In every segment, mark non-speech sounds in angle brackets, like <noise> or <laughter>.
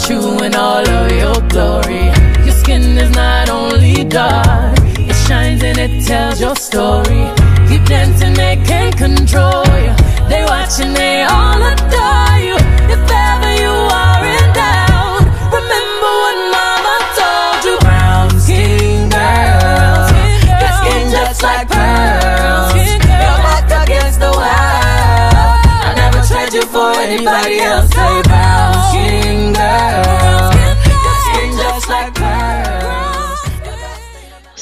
at you in all of your glory. Your skin is not only dark, it shines and it tells your story. Keep dancing, they can't control you. They watching, they all adore you. If ever you are in doubt, remember what mama told you. Brown skin girl, your skin just like pearls. Your back against the wall. I never trade you for anybody else.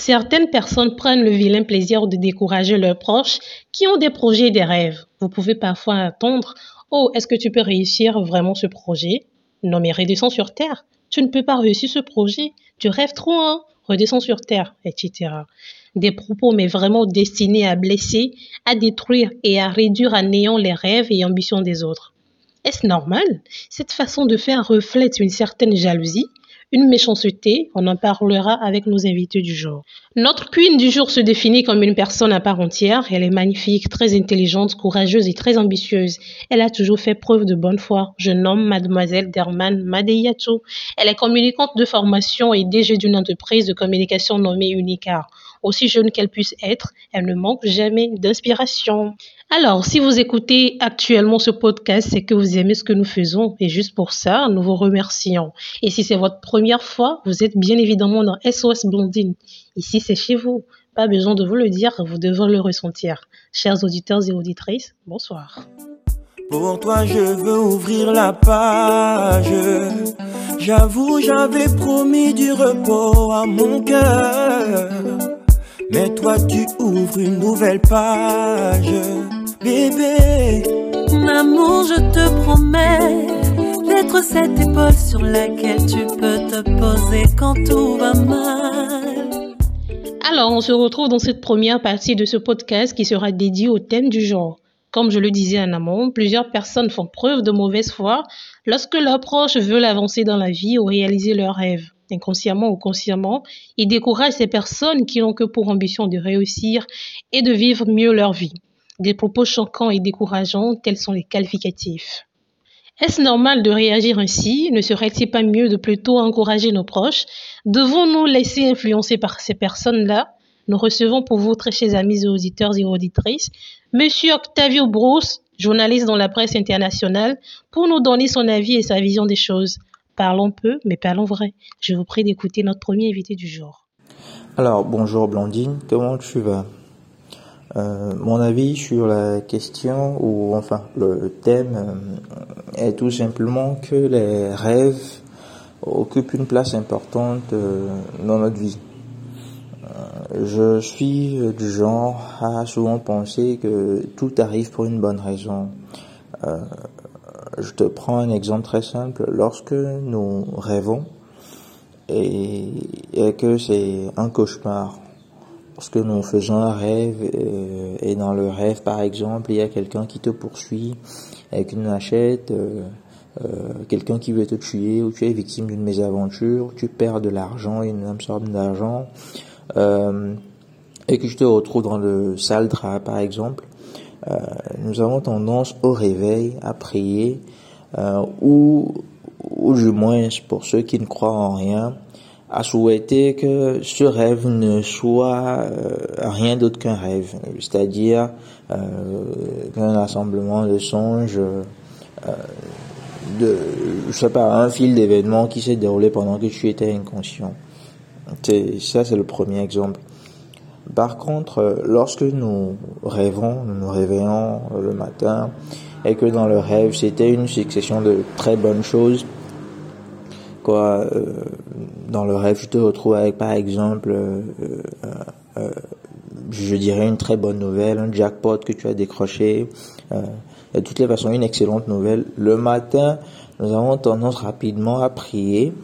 Certaines personnes prennent le vilain plaisir de décourager leurs proches qui ont des projets et des rêves. Vous pouvez parfois attendre Oh, est-ce que tu peux réussir vraiment ce projet? Non, mais redescends sur terre. Tu ne peux pas réussir ce projet. Tu rêves trop, hein Redescends sur terre, etc. Des propos, mais vraiment destinés à blesser, à détruire et à réduire à néant les rêves et ambitions des autres. Est-ce normal? Cette façon de faire reflète une certaine jalousie, une méchanceté, on en parlera avec nos invités du jour. Notre queen du jour se définit comme une personne à part entière. Elle est magnifique, très intelligente, courageuse et très ambitieuse. Elle a toujours fait preuve de bonne foi. Je nomme mademoiselle Derman Madeyato. Elle est communicante de formation et DG d'une entreprise de communication nommée Unicar. Aussi jeune qu'elle puisse être, elle ne manque jamais d'inspiration. Alors, si vous écoutez actuellement ce podcast, c'est que vous aimez ce que nous faisons et juste pour ça, nous vous remercions. Et si c'est votre première fois, vous êtes bien évidemment dans SOS Blondine. Ici, c'est chez vous. Pas besoin de vous le dire, vous devez le ressentir. Chers auditeurs et auditrices, bonsoir. Pour toi, je veux ouvrir la page. J'avoue, j'avais promis du repos à mon cœur. Mais toi, tu ouvres une nouvelle page. Bébé, L'amour, je te promets d'être cette épaule sur laquelle tu peux te poser quand tout va mal. Alors, on se retrouve dans cette première partie de ce podcast qui sera dédié au thème du genre. Comme je le disais en amont, plusieurs personnes font preuve de mauvaise foi lorsque leurs proches veulent avancer dans la vie ou réaliser leurs rêves. Inconsciemment ou consciemment, ils découragent ces personnes qui n'ont que pour ambition de réussir et de vivre mieux leur vie. Des propos choquants et décourageants, tels sont les qualificatifs. Est-ce normal de réagir ainsi? Ne serait-il pas mieux de plutôt encourager nos proches? Devons-nous laisser influencer par ces personnes-là? Nous recevons pour vous, très chers amis et auditeurs et auditrices, Monsieur Octavio Bruce, journaliste dans la presse internationale, pour nous donner son avis et sa vision des choses. Parlons peu, mais parlons vrai. Je vous prie d'écouter notre premier invité du jour. Alors, bonjour Blandine, comment tu vas? Euh, Mon avis sur la question, ou enfin le thème, euh, est tout simplement que les rêves occupent une place importante euh, dans notre vie. Je suis du genre à souvent penser que tout arrive pour une bonne raison. Je te prends un exemple très simple. Lorsque nous rêvons et que c'est un cauchemar, lorsque nous faisons un rêve euh, et dans le rêve par exemple il y a quelqu'un qui te poursuit avec une machette, euh, euh, quelqu'un qui veut te tuer ou tu es victime d'une mésaventure, tu perds de l'argent, une somme d'argent euh, et que tu te retrouves dans le sale drap par exemple, euh, nous avons tendance au réveil à prier ou, ou du moins pour ceux qui ne croient en rien, à souhaiter que ce rêve ne soit euh, rien d'autre qu'un rêve, c'est-à-dire euh, qu'un assemblement de songes, euh, de, je sais pas, un fil d'événements qui s'est déroulé pendant que tu étais inconscient. C'est, ça, c'est le premier exemple. Par contre, euh, lorsque nous rêvons, nous nous réveillons euh, le matin, et que dans le rêve, c'était une succession de très bonnes choses, quoi, euh, dans le rêve, je te retrouve avec, par exemple, euh, euh, euh, je dirais une très bonne nouvelle, un jackpot que tu as décroché, de toutes les façons, une excellente nouvelle. Le matin, nous avons tendance rapidement à prier,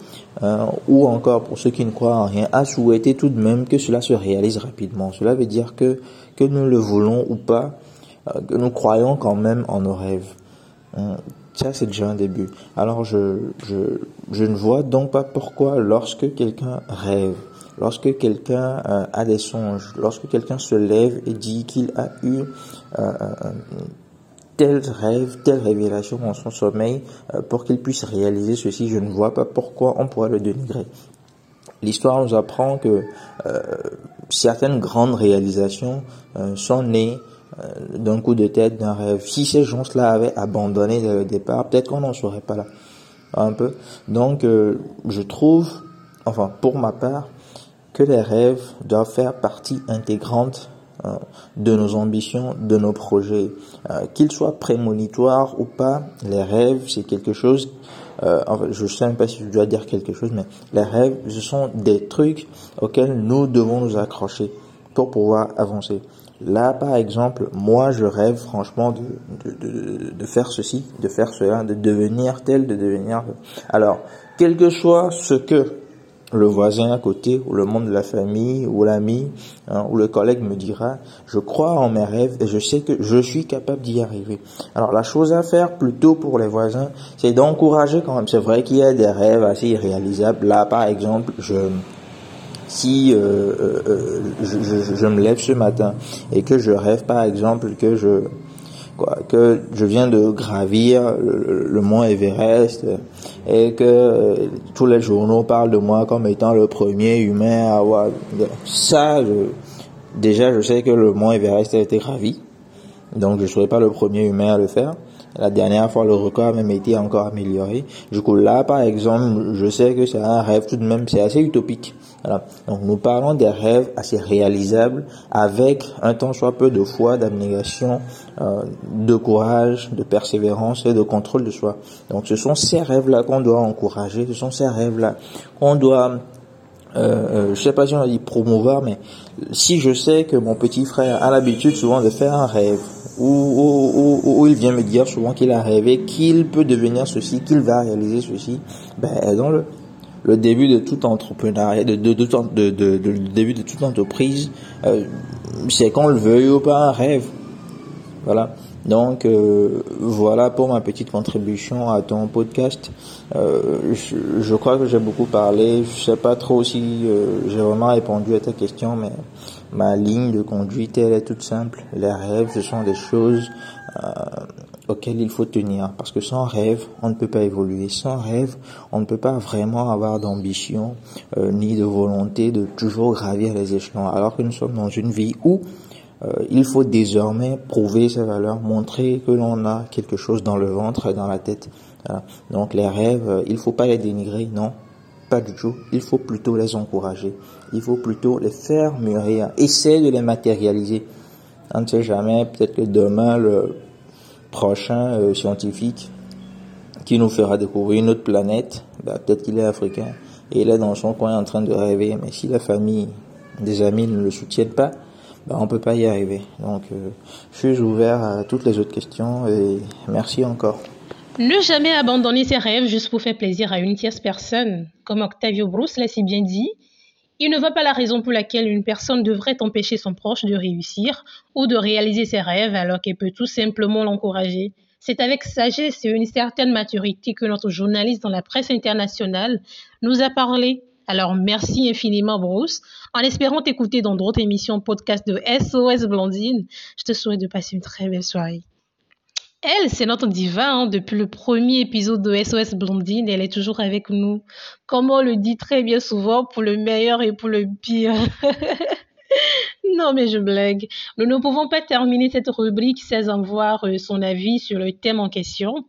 euh, ou encore pour ceux qui ne croient en rien, à souhaiter tout de même que cela se réalise rapidement. Cela veut dire que, que nous le voulons ou pas, que nous croyons quand même en nos rêves. Euh, Ça, c'est déjà un début. Alors, je, je, je ne vois donc pas pourquoi, lorsque quelqu'un rêve, lorsque quelqu'un euh, a des songes, lorsque quelqu'un se lève et dit qu'il a eu euh, euh, tel rêve, telle révélation dans son sommeil pour qu'il puisse réaliser ceci. Je ne vois pas pourquoi on pourrait le dénigrer. L'histoire nous apprend que certaines grandes réalisations sont nées d'un coup de tête, d'un rêve. Si ces gens-là avaient abandonné dès le départ, peut-être qu'on n'en serait pas là. Un peu. Donc, je trouve, enfin, pour ma part, que les rêves doivent faire partie intégrante euh, de nos ambitions, de nos projets. Euh, qu'ils soient prémonitoires ou pas, les rêves, c'est quelque chose, euh, enfin, je ne sais même pas si je dois dire quelque chose, mais les rêves, ce sont des trucs auxquels nous devons nous accrocher pour pouvoir avancer. Là, par exemple, moi, je rêve franchement de, de, de, faire ceci, de faire cela, de devenir tel, de devenir... Alors, quel que soit ce que le voisin à côté, ou le monde de la famille, ou l'ami, hein, ou le collègue me dira, je crois en mes rêves et je sais que je suis capable d'y arriver. Alors la chose à faire plutôt pour les voisins, c'est d'encourager quand même. C'est vrai qu'il y a des rêves assez irréalisables. Là, par exemple, je si euh, euh, euh je, je, je, me lève ce matin et que je rêve par exemple que je quoi, que je viens de gravir le, mont Everest et que euh, tous les journaux parlent de moi comme étant le premier humain à avoir ça. déjà, je sais que le mont Everest a été gravi, donc je ne serai pas le premier humain à le faire. La dernière fois, le record a même été encore amélioré. Du coup, là, par exemple, je sais que c'est un rêve tout de même, c'est assez utopique. Voilà. Donc nous parlons des rêves assez réalisables avec un temps soit peu de foi, d'abnégation, euh, de courage, de persévérance et de contrôle de soi. Donc ce sont ces rêves-là qu'on doit encourager, ce sont ces rêves-là qu'on doit euh, euh, je sais pas si on a dit promouvoir, mais si je sais que mon petit frère a l'habitude souvent de faire un rêve, où, où, il vient me dire souvent qu'il a rêvé qu'il peut devenir ceci, qu'il va réaliser ceci, ben dans le le début de tout entrepreneuriat, de, de, de, de début de toute entreprise, euh, c'est qu'on le veuille ou pas un rêve. Voilà. Donc euh, voilà pour ma petite contribution à ton podcast. Euh, je, je, crois que j'ai beaucoup parlé. Je sais pas trop si j'ai vraiment répondu à ta question, mais ma ligne de conduite elle est toute simple. Les rêves, ce sont des choses auquel il faut tenir. Parce que sans rêve, on ne peut pas évoluer. Sans rêve, on ne peut pas vraiment avoir d'ambition euh, ni de volonté de toujours gravir les échelons. Alors que nous sommes dans une vie où euh, il faut désormais prouver ses valeurs, montrer que l'on a quelque chose dans le ventre et dans la tête. Donc les rêves, euh, il faut pas les dénigrer, non, pas du tout. Il faut plutôt les encourager. Il faut plutôt les faire mûrir. Essayer de les matérialiser. On ne sait jamais, peut-être que demain, le prochain euh, scientifique qui nous fera découvrir une autre planète, bah, peut-être qu'il est africain et il est dans son coin en train de rêver. Mais si la famille, des amis ne le soutiennent pas, bah, on peut pas y arriver. Donc, euh, je suis ouvert à toutes les autres questions et merci encore. Ne jamais abandonner ses rêves juste pour faire plaisir à une tierce personne. Comme Octavio Bruce l'a si bien dit, il ne voit pas la raison pour laquelle une personne devrait empêcher son proche de réussir ou de réaliser ses rêves alors qu'elle peut tout simplement l'encourager. C'est avec sagesse et une certaine maturité que notre journaliste dans la presse internationale nous a parlé. Alors merci infiniment Bruce. En espérant t'écouter dans d'autres émissions podcast de SOS Blondine, je te souhaite de passer une très belle soirée. Elle, c'est notre diva. Hein. Depuis le premier épisode de SOS Blondine, elle est toujours avec nous. Comme on le dit très bien souvent, pour le meilleur et pour le pire. <laughs> non, mais je blague. Nous ne pouvons pas terminer cette rubrique sans avoir euh, son avis sur le thème en question.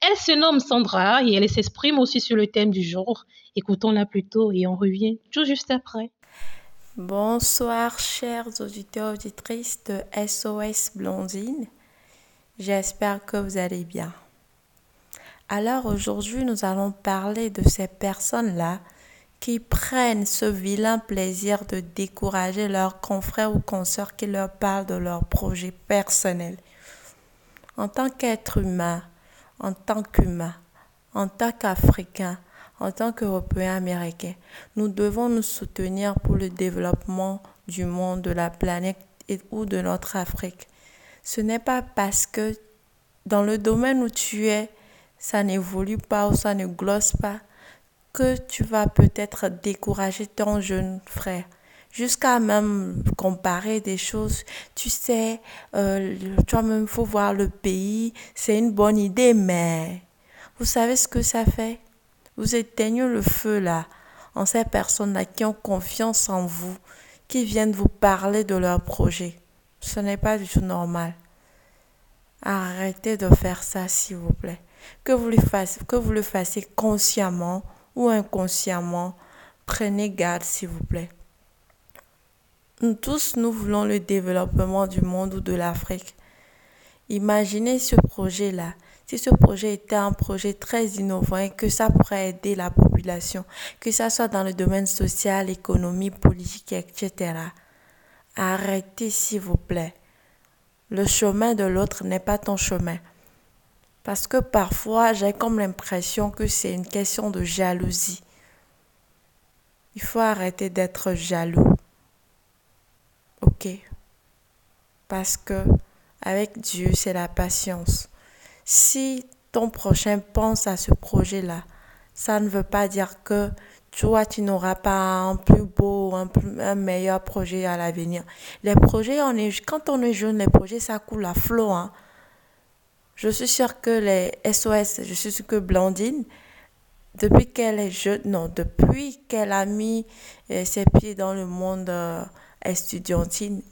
Elle se nomme Sandra et elle s'exprime aussi sur le thème du jour. Écoutons-la plutôt et on revient tout juste après. Bonsoir, chers auditeurs auditrices de SOS Blondine. J'espère que vous allez bien. Alors aujourd'hui, nous allons parler de ces personnes-là qui prennent ce vilain plaisir de décourager leurs confrères ou consoeurs qui leur parlent de leurs projets personnels. En tant qu'être humain, en tant qu'humain, en tant qu'Africain, en tant qu'Européens américains, nous devons nous soutenir pour le développement du monde, de la planète ou de notre Afrique. Ce n'est pas parce que dans le domaine où tu es, ça n'évolue pas ou ça ne glosse pas que tu vas peut-être décourager ton jeune frère. jusqu'à même comparer des choses. Tu sais, euh, toi-même, faut voir le pays, c'est une bonne idée, mais vous savez ce que ça fait? Vous éteignez le feu là, en ces personnes-là qui ont confiance en vous, qui viennent vous parler de leur projet. Ce n'est pas du tout normal. Arrêtez de faire ça, s'il vous plaît. Que vous, le fassiez, consciemment ou inconsciemment, prenez garde, s'il vous plaît. Nous tous, nous voulons le développement du monde ou de l'Afrique. Imaginez ce projet-là. Si ce projet était un projet très innovant et que ça pourrait aider la population, que ça soit dans le domaine social, économie, politique, etc. Arrêtez, s'il vous plaît. Le chemin de l'autre n'est pas ton chemin. Parce que parfois, j'ai comme l'impression que c'est une question de jalousie. Il faut arrêter d'être jaloux. Ok Parce que avec Dieu, c'est la patience. Si ton prochain pense à ce projet-là, ça ne veut pas dire que toi, tu n'auras pas un plus beau, un, un meilleur projet à l'avenir. Les projets, on est, quand on est jeune, les projets, ça coule à flot. Hein. Je suis sûre que les SOS, je suis sûre que Blandine, depuis qu'elle est jeune, non, depuis qu'elle a mis euh, ses pieds dans le monde euh,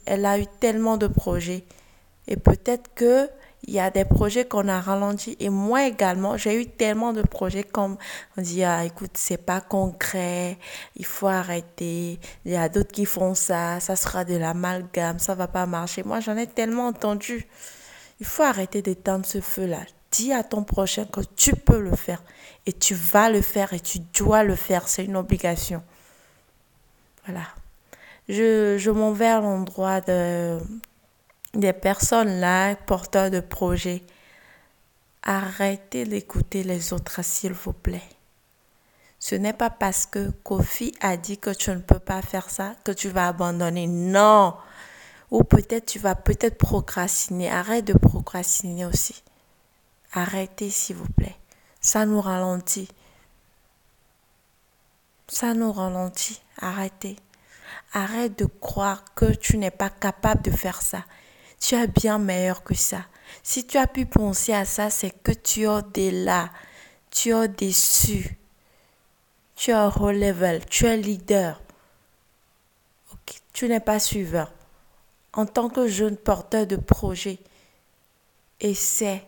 elle a eu tellement de projets. Et peut-être que il y a des projets qu'on a ralentis et moi également j'ai eu tellement de projets comme on dit ah, écoute c'est pas concret il faut arrêter il y a d'autres qui font ça ça sera de l'amalgame ça va pas marcher. Moi j'en ai tellement entendu. Il faut arrêter d'éteindre ce feu là dis à ton prochain que tu peux le faire et tu vas le faire et tu dois le faire c'est une obligation. Voilà. Je, je m'en vais à l'endroit de, des personnes là, porteurs de projets. Arrêtez d'écouter les autres, s'il vous plaît. Ce n'est pas parce que Kofi a dit que tu ne peux pas faire ça que tu vas abandonner. Non. Ou peut-être tu vas peut-être procrastiner. Arrête de procrastiner aussi. Arrêtez, s'il vous plaît. Ça nous ralentit. Ça nous ralentit. Arrêtez. Arrête de croire que tu n'es pas capable de faire ça. Tu es bien meilleur que ça. Si tu as pu penser à ça, c'est que tu es au-delà. Tu es au-dessus. Tu es au level. Tu es leader. Tu n'es pas suiveur. En tant que jeune porteur de projet, essaie.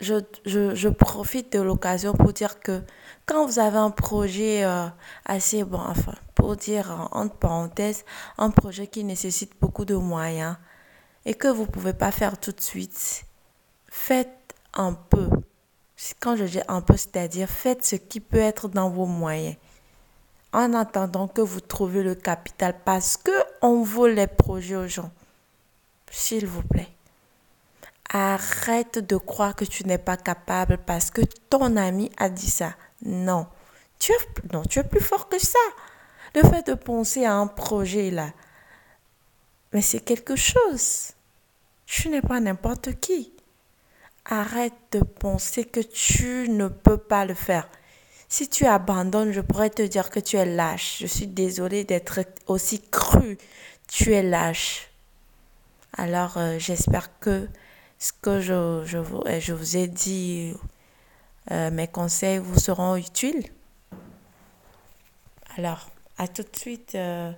Je, je, je profite de l'occasion pour dire que quand vous avez un projet euh, assez bon, enfin, pour dire entre parenthèses, un projet qui nécessite beaucoup de moyens et que vous ne pouvez pas faire tout de suite, faites un peu. Quand je dis un peu, c'est-à-dire faites ce qui peut être dans vos moyens en attendant que vous trouviez le capital parce que on vole les projets aux gens. S'il vous plaît. Arrête de croire que tu n'es pas capable parce que ton ami a dit ça. Non. Tu es, non, tu es plus fort que ça. Le fait de penser à un projet là, mais c'est quelque chose. Tu n'es pas n'importe qui. Arrête de penser que tu ne peux pas le faire. Si tu abandonnes, je pourrais te dire que tu es lâche. Je suis désolée d'être aussi cru. Tu es lâche. Alors, euh, j'espère que ce que je, je, vous, je vous ai dit euh, mes conseils vous seront utiles. Alors, à tout de suite, euh,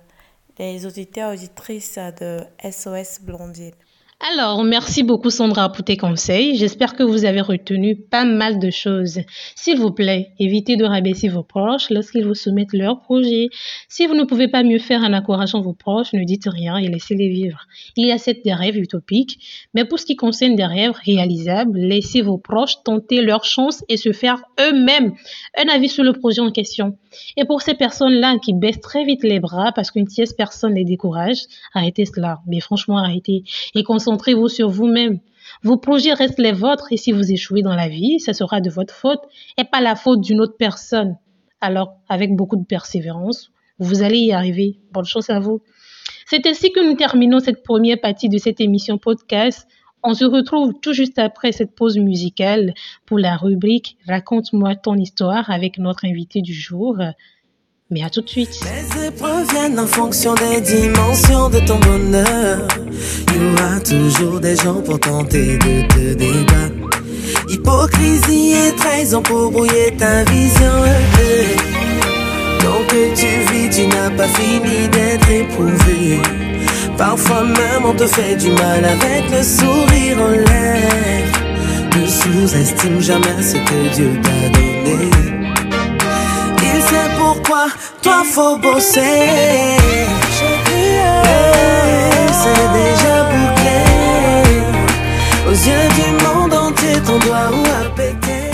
les auditeurs auditrices de SOS Blondine. Alors, merci beaucoup Sandra pour tes conseils. J'espère que vous avez retenu pas mal de choses. S'il vous plaît, évitez de rabaisser vos proches lorsqu'ils vous soumettent leurs projets. Si vous ne pouvez pas mieux faire en encourageant vos proches, ne dites rien et laissez-les vivre. Il y a cette des rêves utopiques, mais pour ce qui concerne des rêves réalisables, laissez vos proches tenter leur chance et se faire eux-mêmes un avis sur le projet en question. Et pour ces personnes-là qui baissent très vite les bras parce qu'une tierce personne les décourage, arrêtez cela. Mais franchement, arrêtez. Concentrez-vous sur vous-même. Vos projets restent les vôtres et si vous échouez dans la vie, ce sera de votre faute et pas la faute d'une autre personne. Alors, avec beaucoup de persévérance, vous allez y arriver. Bonne chance à vous. C'est ainsi que nous terminons cette première partie de cette émission podcast. On se retrouve tout juste après cette pause musicale pour la rubrique Raconte-moi ton histoire avec notre invité du jour. Mais à tout de suite. Les épreuves viennent en fonction des dimensions de ton bonheur. Il y aura toujours des gens pour tenter de te débattre. Hypocrisie et trahison pour brouiller ta vision. Donc que tu vis, tu n'as pas fini d'être éprouvé. Parfois même on te fait du mal avec le sourire en lèvres. Ne sous-estime jamais ce que Dieu t'a donné. Toi faut bosser. C'est déjà bouclé. Aux yeux du monde entier, ton doigt ou à péter.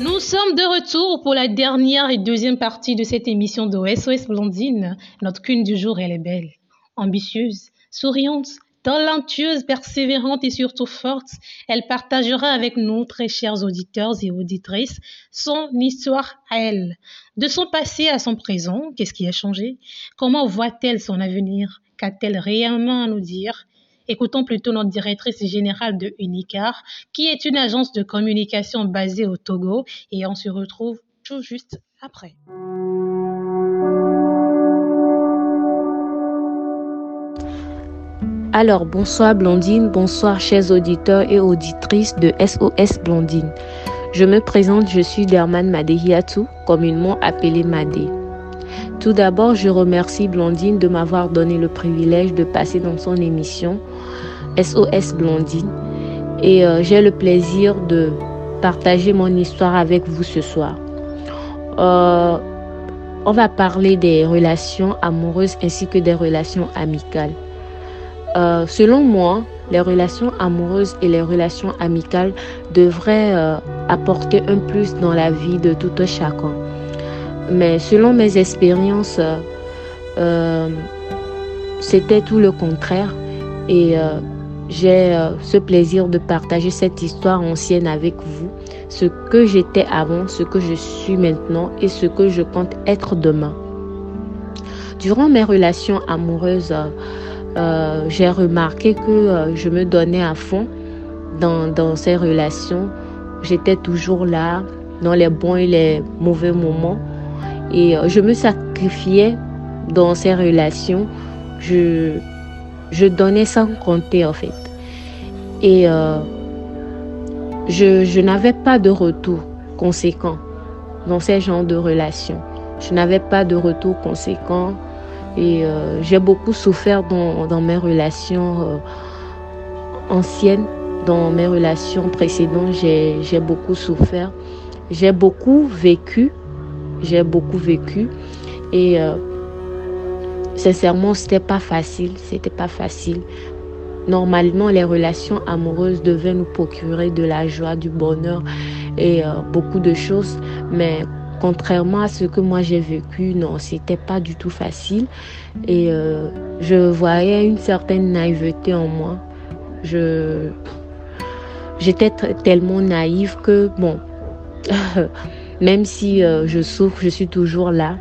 Nous sommes de retour pour la dernière et deuxième partie de cette émission de SOS Blondine. Notre queen du jour, elle est belle, ambitieuse, souriante, talentueuse, persévérante et surtout forte. Elle partagera avec nous, très chers auditeurs et auditrices, son histoire à elle. De son passé à son présent, qu'est-ce qui a changé? Comment voit-elle son avenir? Qu'a-t-elle réellement à nous dire? Écoutons plutôt notre directrice générale de Unicar, qui est une agence de communication basée au Togo, et on se retrouve tout juste après. Alors, bonsoir Blondine, bonsoir chers auditeurs et auditrices de SOS Blondine. Je me présente, je suis Derman Madehiatou, communément appelée Madé. Tout d'abord, je remercie Blondine de m'avoir donné le privilège de passer dans son émission SOS Blondine et euh, j'ai le plaisir de partager mon histoire avec vous ce soir. Euh, on va parler des relations amoureuses ainsi que des relations amicales. Euh, selon moi, les relations amoureuses et les relations amicales devraient euh, apporter un plus dans la vie de tout un chacun. Mais selon mes expériences, euh, c'était tout le contraire. Et j'ai ce plaisir de partager cette histoire ancienne avec vous, ce que j'étais avant, ce que je suis maintenant et ce que je compte être demain. Durant mes relations amoureuses, euh, j'ai remarqué que euh, je me donnais à fond dans, ces relations. J'étais toujours là dans les bons et les mauvais moments. Et euh, je me sacrifiais dans ces relations. Je, donnais sans compter en fait. Et je n'avais pas de retour conséquent dans ces genres de relations. Je n'avais pas de retour conséquent. Et euh, j'ai beaucoup souffert dans, mes relations euh, anciennes, dans mes relations précédentes, j'ai beaucoup souffert. J'ai beaucoup vécu, j'ai beaucoup vécu. Et euh, sincèrement, c'était pas facile, c'était pas facile. Normalement, les relations amoureuses devaient nous procurer de la joie, du bonheur et beaucoup de choses. Mais contrairement à ce que moi j'ai vécu, non, c'était pas du tout facile. Et euh, je voyais une certaine naïveté en moi. Je, j'étais tellement naïve que, bon, <laughs> même si euh, je souffre, je suis toujours là.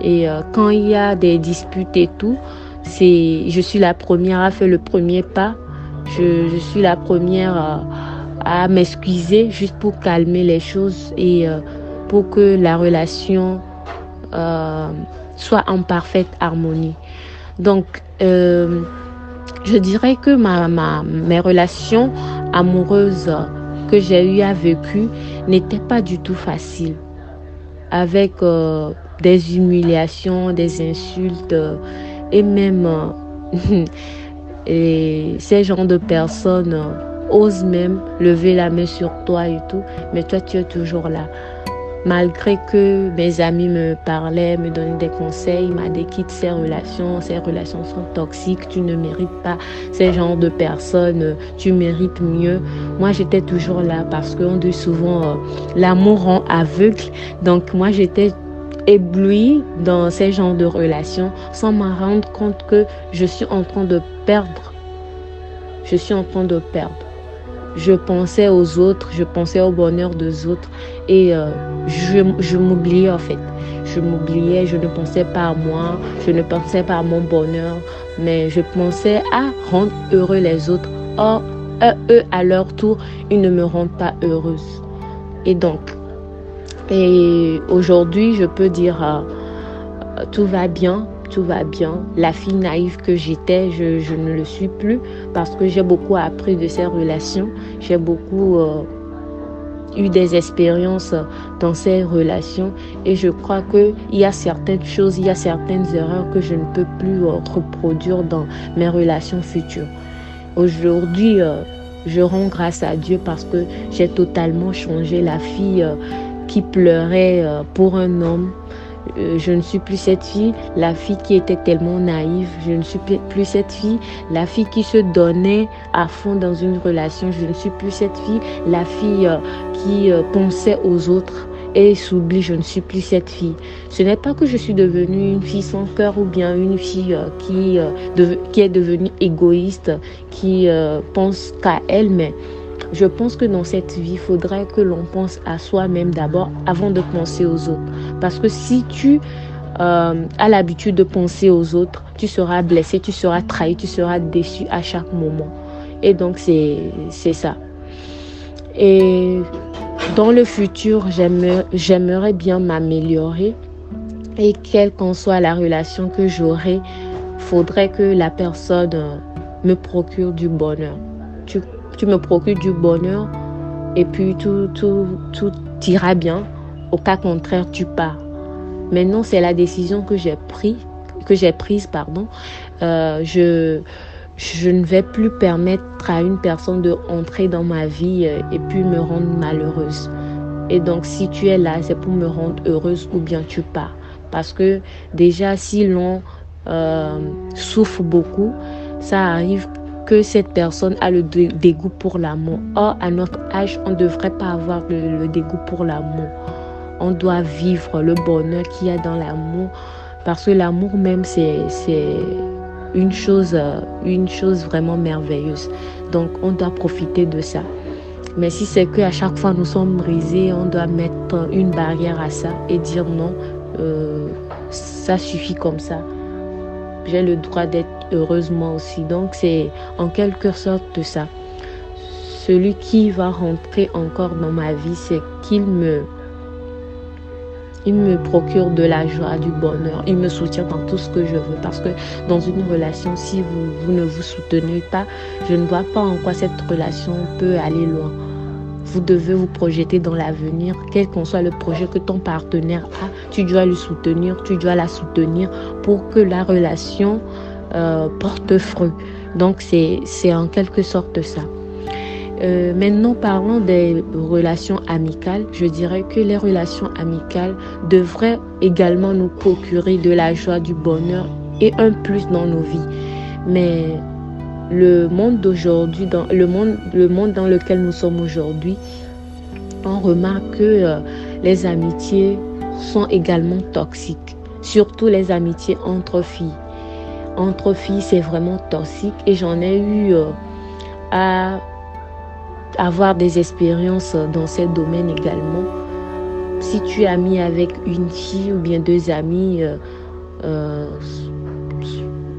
Et euh, quand il y a des disputes et tout, c'est, je suis la première à faire le premier pas. Je, suis la première à, à m'excuser juste pour calmer les choses et que la relation euh, soit en parfaite harmonie. Donc, euh, je dirais que ma, ma, mes relations amoureuses que j'ai eu à vécu n'étaient pas du tout faciles. Avec euh, des humiliations, des insultes et même <laughs> et ces genres de personnes osent même lever la main sur toi et tout, mais toi tu es toujours là. Malgré que mes amis me parlaient, me donnaient des conseils, m'a dit quitte ces relations, ces relations sont toxiques, tu ne mérites pas ces genres de personnes, tu mérites mieux. Moi, j'étais toujours là parce qu'on dit souvent euh, l'amour rend aveugle. Donc, moi, j'étais éblouie dans ces genres de relations sans m'en rendre compte que je suis en train de perdre. Je suis en train de perdre je pensais aux autres, je pensais au bonheur des autres et euh, je, m'oubliais en fait. Je m'oubliais, je ne pensais pas à moi, je ne pensais pas à mon bonheur, mais je pensais à rendre heureux les autres. Or, eux, à leur tour, ils ne me rendent pas heureuse. Et donc, et aujourd'hui, je peux dire, euh, tout va bien, tout va bien. La fille naïve que j'étais, je, ne le suis plus parce que j'ai beaucoup appris de ces relations. J'ai beaucoup euh, eu des expériences dans ces relations et je crois qu'il y a certaines choses, il y a certaines erreurs que je ne peux plus euh, reproduire dans mes relations futures. Aujourd'hui, euh, je rends grâce à Dieu parce que j'ai totalement changé la fille qui pleurait pour un homme euh, je ne suis plus cette fille, la fille qui était tellement naïve. Je ne suis plus cette fille, la fille qui se donnait à fond dans une relation. Je ne suis plus cette fille, la fille euh, qui euh, pensait aux autres et s'oublie, je ne suis plus cette fille. Ce n'est pas que je suis devenue une fille sans cœur ou bien une fille qui, qui est devenue égoïste, qui pense qu'à elle, mais je pense que dans cette vie, il faudrait que l'on pense à soi-même d'abord avant de penser aux autres. Parce que si tu euh, as l'habitude de penser aux autres, tu seras blessé, tu seras trahi, tu seras déçu à chaque moment. Et donc, c'est ça. Et dans le futur, j'aimerais bien m'améliorer. Et quelle qu'en soit la relation que j'aurai, faudrait que la personne me procure du bonheur. Tu tu me procures du bonheur et puis tout, tout, tout ira bien. Au cas contraire, tu pars. Maintenant, c'est la décision que j'ai prise, que j'ai prise, pardon. Euh, je, ne vais plus permettre à une personne de entrer dans ma vie euh, et puis me rendre malheureuse. Et donc, si tu es là, c'est pour me rendre heureuse ou bien tu pars. Parce que déjà, si l'on euh, souffre beaucoup, ça arrive que cette personne a le dégoût pour l'amour. Or, à notre âge, on ne devrait pas avoir le, dégoût pour l'amour. On doit vivre le bonheur qu'il y a dans l'amour parce que l'amour même, c'est une chose, une chose vraiment merveilleuse. Donc, on doit profiter de ça. Mais si c'est qu'à chaque fois nous sommes brisés, on doit mettre une barrière à ça et dire non, euh, ça suffit comme ça. J'ai le droit d'être heureusement aussi. Donc c'est en quelque sorte ça. Celui qui va rentrer encore dans ma vie, c'est qu'il me, il me procure de la joie, du bonheur. Il me soutient dans tout ce que je veux. Parce que dans une relation, si vous, ne vous soutenez pas, je ne vois pas en quoi cette relation peut aller loin. Vous devez vous projeter dans l'avenir, quel qu'en soit le projet que ton partenaire a, tu dois le soutenir, tu dois la soutenir pour que la relation euh, porte fruit. Donc c'est en quelque sorte ça. Euh, maintenant, parlons des relations amicales. Je dirais que les relations amicales devraient également nous procurer de la joie, du bonheur et un plus dans nos vies. Mais le monde d'aujourd'hui, dans le monde, le monde dans lequel nous sommes aujourd'hui, on remarque que euh, les amitiés sont également toxiques, surtout les amitiés entre filles. Entre filles, c'est vraiment toxique et j'en ai eu euh, à avoir des expériences dans ces domaines également. Si tu es ami avec une fille ou bien deux amis, euh,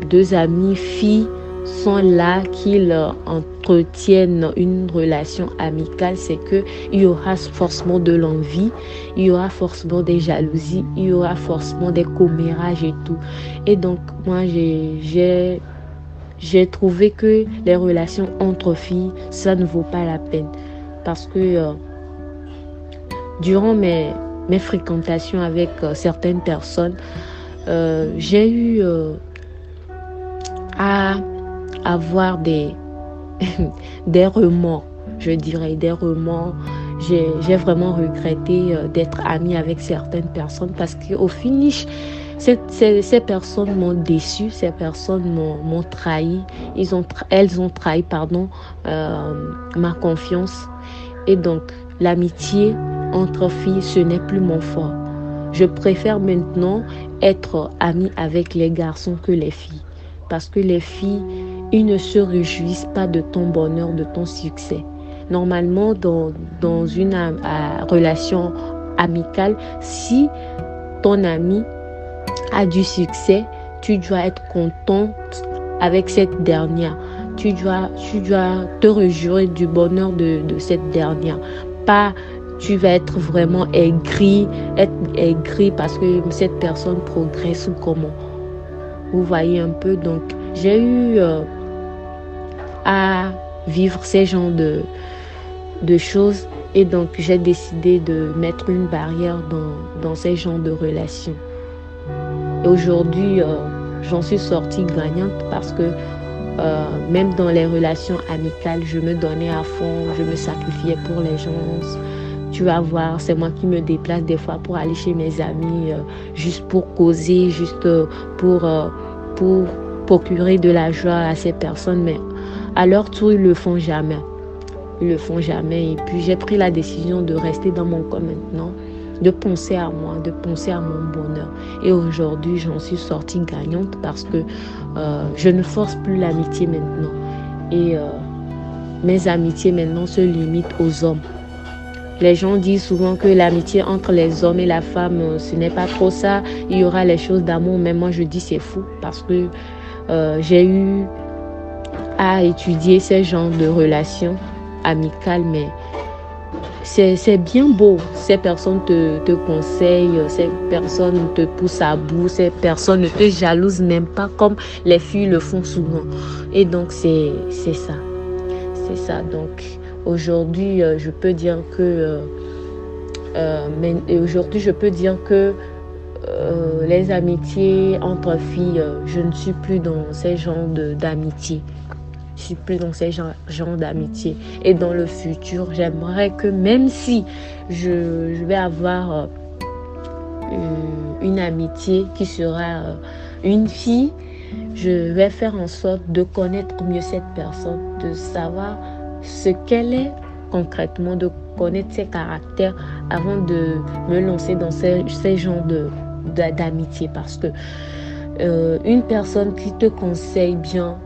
deux amis filles, sont là, qu'ils entretiennent une relation amicale, c'est que il y aura forcément de l'envie, il y aura forcément des jalousies, il y aura forcément des commérages et tout. Et donc moi j'ai j'ai trouvé que les relations entre filles, ça ne vaut pas la peine parce que euh, durant mes mes fréquentations avec euh, certaines personnes, euh, j'ai eu à avoir des, <laughs> des remords, je dirais, des remords. J'ai vraiment regretté d'être amie avec certaines personnes parce qu'au finish, ces, personnes m'ont déçu, ces personnes m'ont trahi, elles ont trahi pardon, euh, ma confiance. Et donc, l'amitié entre filles, ce n'est plus mon fort. Je préfère maintenant être amie avec les garçons que les filles. Parce que les filles, ils ne se réjouissent pas de ton bonheur, de ton succès. Normalement, dans, dans une euh, relation amicale, si ton ami a du succès, tu dois être contente avec cette dernière. Tu dois, tu dois te réjouir du bonheur de, cette dernière. Pas tu vas être vraiment aigri, être aigri parce que cette personne progresse ou comment. Vous voyez un peu, donc j'ai eu euh, à vivre ces genres de, de choses et donc j'ai décidé de mettre une barrière dans, dans ces genres de relations. Et aujourd'hui, euh, j'en suis sortie gagnante parce que euh, même dans les relations amicales, je me donnais à fond, je me sacrifiais pour les gens. Tu vas voir, c'est moi qui me déplace des fois pour aller chez mes amis, euh, juste pour causer, juste pour, procurer de la joie à ces personnes. Mais à leur tour, ils le font jamais. Ils le font jamais. Et puis j'ai pris la décision de rester dans mon coin maintenant de penser à moi, de penser à mon bonheur. Et aujourd'hui, j'en suis sortie gagnante parce que euh, je ne force plus l'amitié maintenant. Et euh, mes amitiés maintenant se limitent aux hommes. Les gens disent souvent que l'amitié entre les hommes et la femme, euh, ce n'est pas trop ça. Il y aura les choses d'amour, mais moi je dis c'est fou parce que j'ai eu à étudier ces genres de relations amicales, mais c'est bien beau. Ces personnes te, conseillent, ces personnes te poussent à bout, ces personnes ne te jalousent même pas comme les filles le font souvent. Et donc, c'est ça. C'est ça. Donc, aujourd'hui, euh, je peux dire que. Euh, euh, aujourd'hui, je peux dire que les amitiés entre filles, je ne suis plus dans ces genres d'amitié plus dans ces genres, d'amitié. Et dans le futur, j'aimerais que même si je, vais avoir euh, une, amitié qui sera euh, une fille, je vais faire en sorte de connaître mieux cette personne, de savoir ce qu'elle est concrètement, de connaître ses caractères avant de me lancer dans ces, genres d'amitié. Parce que euh, une personne qui te conseille bien,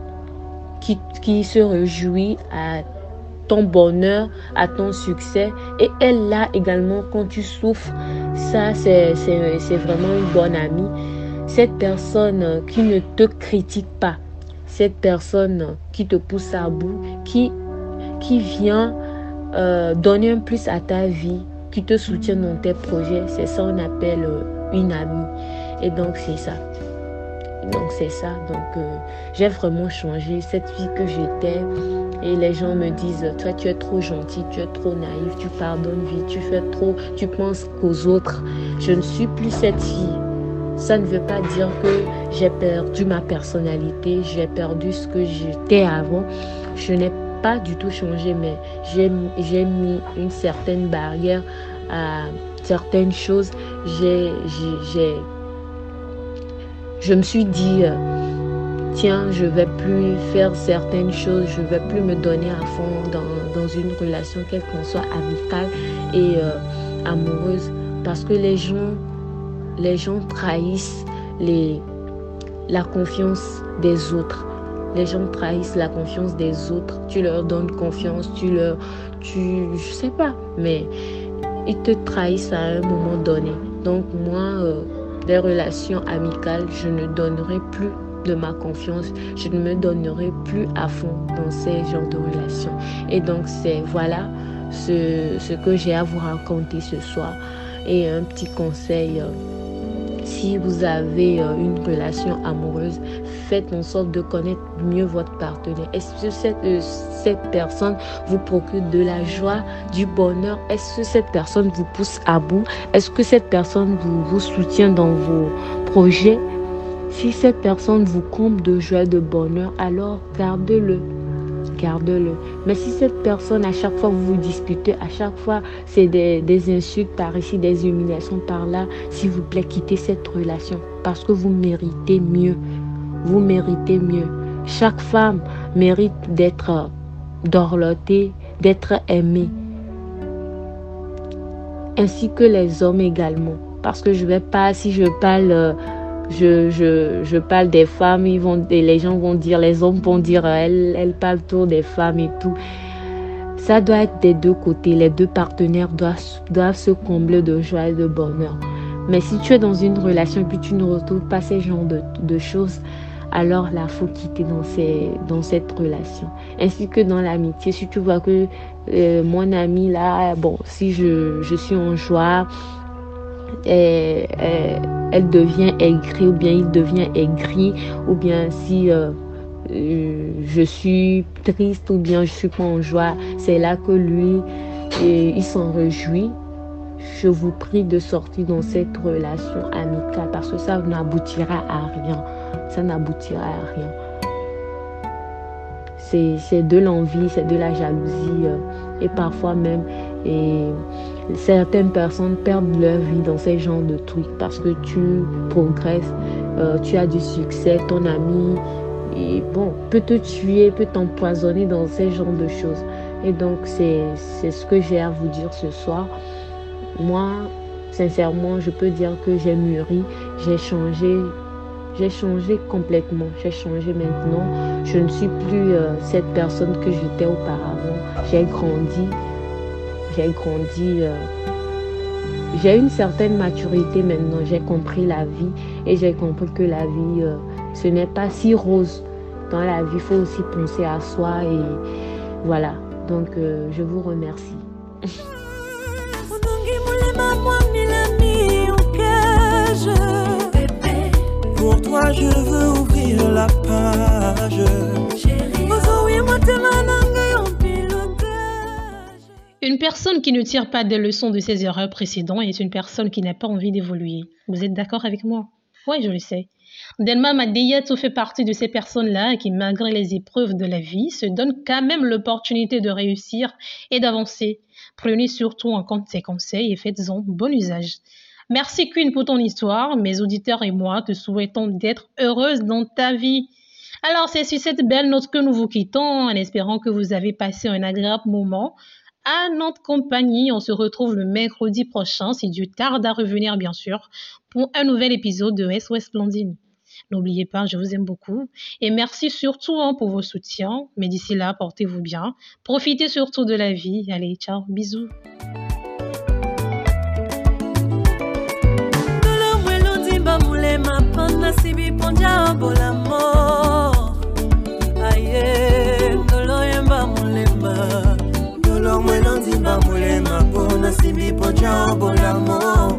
qui, se réjouit à ton bonheur, à ton succès. Et elle là également quand tu souffres. Ça, c'est vraiment une bonne amie. Cette personne qui ne te critique pas, cette personne qui te pousse à bout, qui, qui vient euh, donner un plus à ta vie, qui te soutient dans tes projets, c'est ça qu'on appelle une amie. Et donc c'est ça. Donc c'est ça. Donc euh, j'ai vraiment changé cette fille que j'étais. Et les gens me disent, toi tu es trop gentil, tu es trop naïf, tu pardonnes vite, tu fais trop, tu penses qu'aux autres. Je ne suis plus cette fille. Ça ne veut pas dire que j'ai perdu ma personnalité, j'ai perdu ce que j'étais avant. Je n'ai pas du tout changé, mais j'ai mis une certaine barrière à certaines choses. J'ai je me suis dit, euh, tiens, je vais plus faire certaines choses, je vais plus me donner à fond dans, une relation, quelle qu'elle soit amicale et euh, amoureuse, parce que les gens, trahissent la confiance des autres. Les gens trahissent la confiance des autres. Tu leur donnes confiance, tu leur, tu, je sais pas, mais ils te trahissent à un moment donné. Donc moi. Euh, relations amicales, je ne donnerai plus de ma confiance, je ne me donnerai plus à fond dans ces genres de relations. Et donc c'est voilà ce, ce que j'ai à vous raconter ce soir. Et un petit conseil. Euh, si vous avez euh, une relation amoureuse, faites en sorte de connaître mieux votre partenaire. Est-ce que cette, euh, cette personne vous procure de la joie, du bonheur? Est-ce que cette personne vous pousse à bout? Est-ce que cette personne vous, vous soutient dans vos projets? Si cette personne vous comble de joie, de bonheur, alors gardez-le garde-le. Mais si cette personne, à chaque fois vous vous disputez, à chaque fois c'est des, des, insultes par ici, des humiliations par là, s'il vous plaît, quittez cette relation parce que vous méritez mieux. Vous méritez mieux. Chaque femme mérite d'être dorlotée, d'être aimée. Ainsi que les hommes également. Parce que je vais pas, si je parle euh, je, je, je, parle des femmes, ils vont, les gens vont dire, les hommes vont dire, elle, elle parle trop des femmes et tout. Ça doit être des deux côtés. Les deux partenaires doivent, doivent se combler de joie et de bonheur. Mais si tu es dans une relation et puis tu ne retrouves pas ces genres de, de choses, alors là, faut quitter dans, dans cette relation. Ainsi que dans l'amitié, si tu vois que mon ami là, bon, si je, je suis en joie, elle, elle, devient aigrie ou bien il devient aigri ou bien si euh, euh, je suis triste ou bien je suis pas en joie, c'est là que lui, il s'en réjouit. Je vous prie de sortir dans cette relation amicale parce que ça n'aboutira à rien. Ça n'aboutira à rien c'est de l'envie, c'est de la jalousie euh, et parfois même et certaines personnes perdent leur vie dans ces genres de trucs parce que tu progresses, euh, tu as du succès, ton ami et bon, peut te tuer, peut t'empoisonner dans ces genres de choses. Et donc c'est ce que j'ai à vous dire ce soir. Moi, sincèrement, je peux dire que j'ai mûri, j'ai changé, j'ai changé complètement. J'ai changé maintenant. Je ne suis plus euh, cette personne que j'étais auparavant. J'ai grandi. J'ai grandi. Euh, j'ai une certaine maturité maintenant. J'ai compris la vie et j'ai compris que la vie, euh, ce n'est pas si rose. Dans la vie, il faut aussi penser à soi et voilà. Donc, je vous remercie. <laughs> Je veux ouvrir la page. Une personne qui ne tire pas des leçons de ses erreurs précédentes est une personne qui n'a pas envie d'évoluer. Vous êtes d'accord avec moi? Oui, je le sais. Delma Madeyato fait partie de ces personnes-là qui, malgré les épreuves de la vie, se donnent quand même l'opportunité de réussir et d'avancer. Prenez surtout en compte ses conseils et faites-en bon usage. Merci Queen pour ton histoire. Mes auditeurs et moi te souhaitons d'être heureuse dans ta vie. Alors c'est sur cette belle note que nous vous quittons en espérant que vous avez passé un agréable moment à notre compagnie. On se retrouve le mercredi prochain, si Dieu tarde à revenir bien sûr, pour un nouvel épisode de SOS Blondine. N'oubliez pas, je vous aime beaucoup. Et merci surtout hein, pour vos soutiens. Mais d'ici là, portez-vous bien. Profitez surtout de la vie. Allez, ciao, bisous. nasibi pondia obola mor aye ndolo yemba molemba ndolo mwena ndimba molema mpo nasibi pondia obola mor